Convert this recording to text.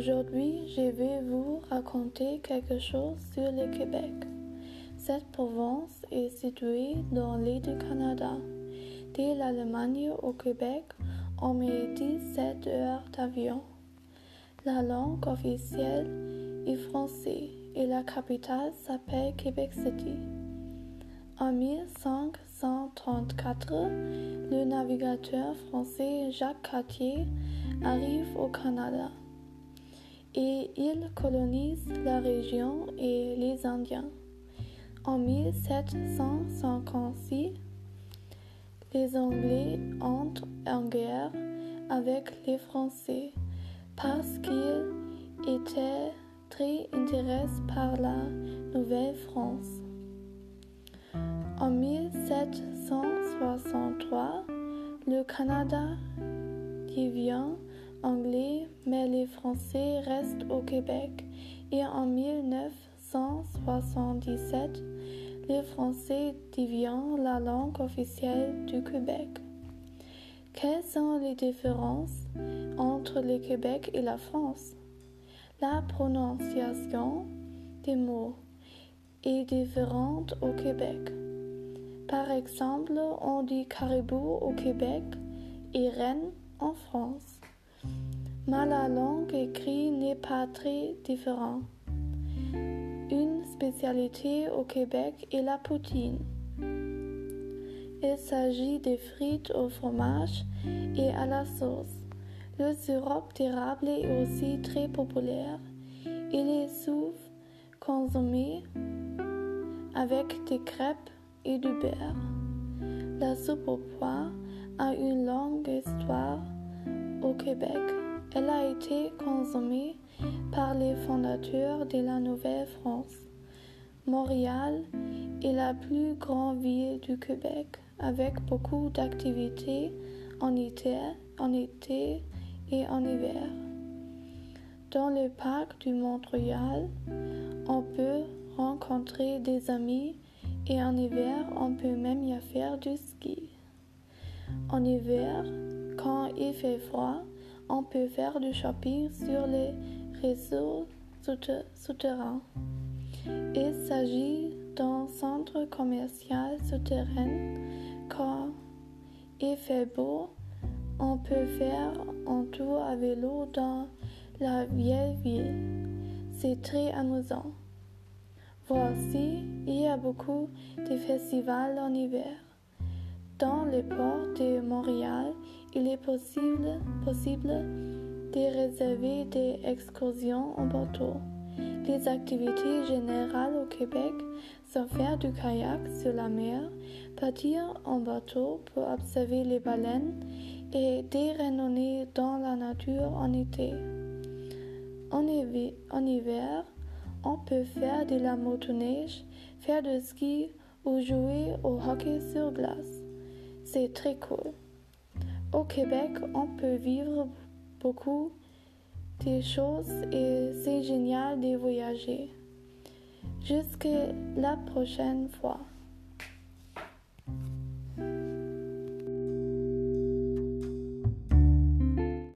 Aujourd'hui, je vais vous raconter quelque chose sur le Québec. Cette province est située dans l'île du Canada. De l'Allemagne au Québec, on met 17 heures d'avion. La langue officielle est français et la capitale s'appelle Québec City. En 1534, le navigateur français Jacques Cartier arrive au Canada et il colonise la région et les Indiens. En 1756, les Anglais entrent en guerre avec les Français parce qu'ils étaient très intéressés par la Nouvelle-France. En 1763, le Canada devient anglais, mais les Français restent au Québec et en 1977, le français devient la langue officielle du Québec. Quelles sont les différences entre le Québec et la France? La prononciation des mots est différente au Québec. Par exemple, on dit caribou au Québec et reine en France mais la langue écrite n'est pas très différente. Une spécialité au Québec est la poutine. Il s'agit de frites au fromage et à la sauce. Le sirop d'érable est aussi très populaire. Il est souvent consommé avec des crêpes et du beurre. La soupe au pois a une longue histoire au Québec. Elle a été consommée par les fondateurs de la Nouvelle-France. Montréal est la plus grande ville du Québec avec beaucoup d'activités en été, en été et en hiver. Dans le parc du Montréal, on peut rencontrer des amis et en hiver, on peut même y faire du ski. En hiver, quand il fait froid, on peut faire du shopping sur les réseaux souterrains. Il s'agit d'un centre commercial souterrain. Quand il fait beau, on peut faire un tour à vélo dans la vieille ville. C'est très amusant. Voici, il y a beaucoup de festivals en hiver. Dans le port de Montréal, il est possible, possible de réserver des excursions en bateau. Les activités générales au Québec sont faire du kayak sur la mer, partir en bateau pour observer les baleines et des dans la nature en été. En, en hiver, on peut faire de la motoneige, faire du ski ou jouer au hockey sur glace. C'est très cool. Au Québec, on peut vivre beaucoup de choses et c'est génial de voyager. Jusqu'à la prochaine fois.